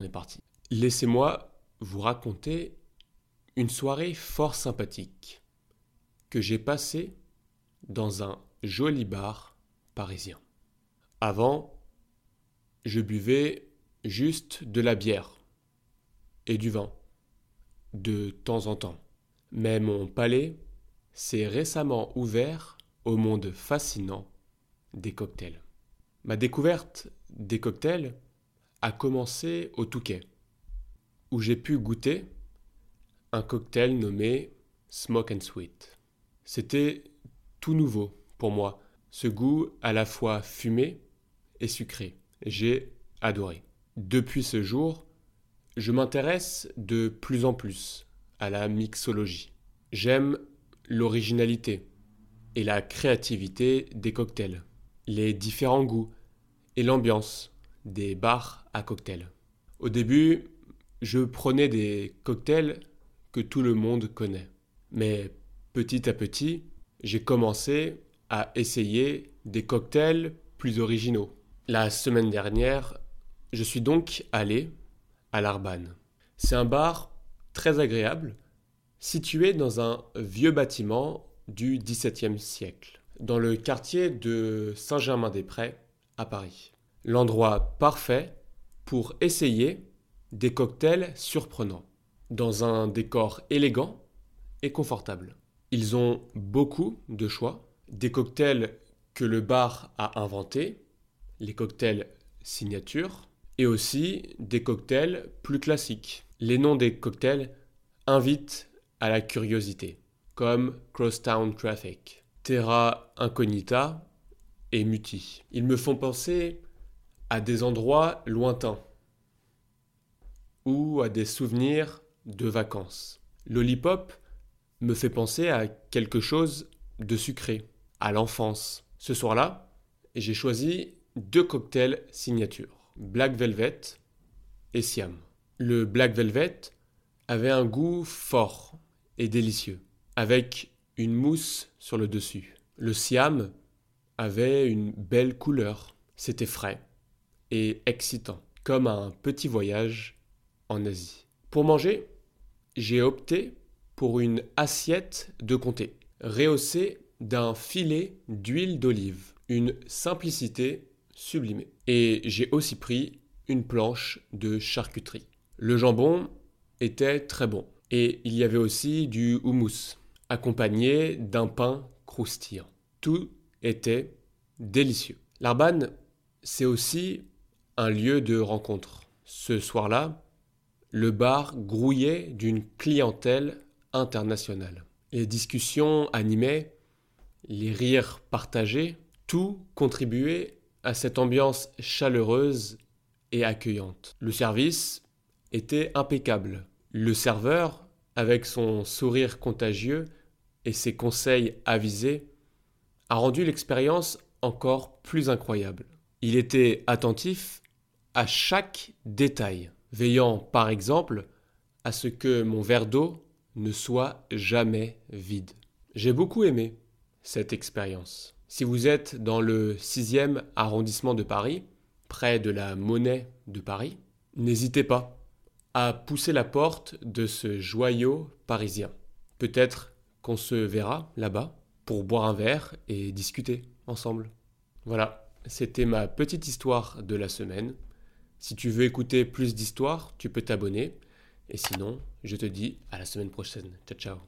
On est parti. Laissez-moi vous raconter une soirée fort sympathique que j'ai passée dans un joli bar parisien. Avant, je buvais juste de la bière et du vin de temps en temps. Mais mon palais s'est récemment ouvert au monde fascinant des cocktails. Ma découverte des cocktails a commencé au Touquet, où j'ai pu goûter un cocktail nommé Smoke and Sweet. C'était tout nouveau pour moi, ce goût à la fois fumé et sucré. J'ai adoré. Depuis ce jour, je m'intéresse de plus en plus à la mixologie. J'aime l'originalité et la créativité des cocktails, les différents goûts et l'ambiance des bars à cocktails. Au début, je prenais des cocktails que tout le monde connaît. Mais petit à petit, j'ai commencé à essayer des cocktails plus originaux. La semaine dernière, je suis donc allé à l'Arban. C'est un bar très agréable, situé dans un vieux bâtiment du XVIIe siècle, dans le quartier de Saint-Germain-des-Prés à Paris l'endroit parfait pour essayer des cocktails surprenants, dans un décor élégant et confortable. Ils ont beaucoup de choix, des cocktails que le bar a inventés, les cocktails signature, et aussi des cocktails plus classiques. Les noms des cocktails invitent à la curiosité, comme Crosstown Traffic, Terra Incognita et Muti. Ils me font penser à des endroits lointains ou à des souvenirs de vacances. Lollipop me fait penser à quelque chose de sucré, à l'enfance. Ce soir-là, j'ai choisi deux cocktails signature, Black Velvet et Siam. Le Black Velvet avait un goût fort et délicieux, avec une mousse sur le dessus. Le Siam avait une belle couleur, c'était frais et excitant, comme un petit voyage en Asie. Pour manger, j'ai opté pour une assiette de comté, rehaussée d'un filet d'huile d'olive, une simplicité sublimée. Et j'ai aussi pris une planche de charcuterie. Le jambon était très bon. Et il y avait aussi du houmous, accompagné d'un pain croustillant. Tout était délicieux. L'Arban, c'est aussi un lieu de rencontre. Ce soir-là, le bar grouillait d'une clientèle internationale. Les discussions animées, les rires partagés, tout contribuait à cette ambiance chaleureuse et accueillante. Le service était impeccable. Le serveur, avec son sourire contagieux et ses conseils avisés, a rendu l'expérience encore plus incroyable. Il était attentif chaque détail, veillant par exemple à ce que mon verre d'eau ne soit jamais vide. J'ai beaucoup aimé cette expérience. Si vous êtes dans le 6e arrondissement de Paris, près de la Monnaie de Paris, n'hésitez pas à pousser la porte de ce joyau parisien. Peut-être qu'on se verra là-bas pour boire un verre et discuter ensemble. Voilà, c'était ma petite histoire de la semaine. Si tu veux écouter plus d'histoires, tu peux t'abonner. Et sinon, je te dis à la semaine prochaine. Ciao ciao.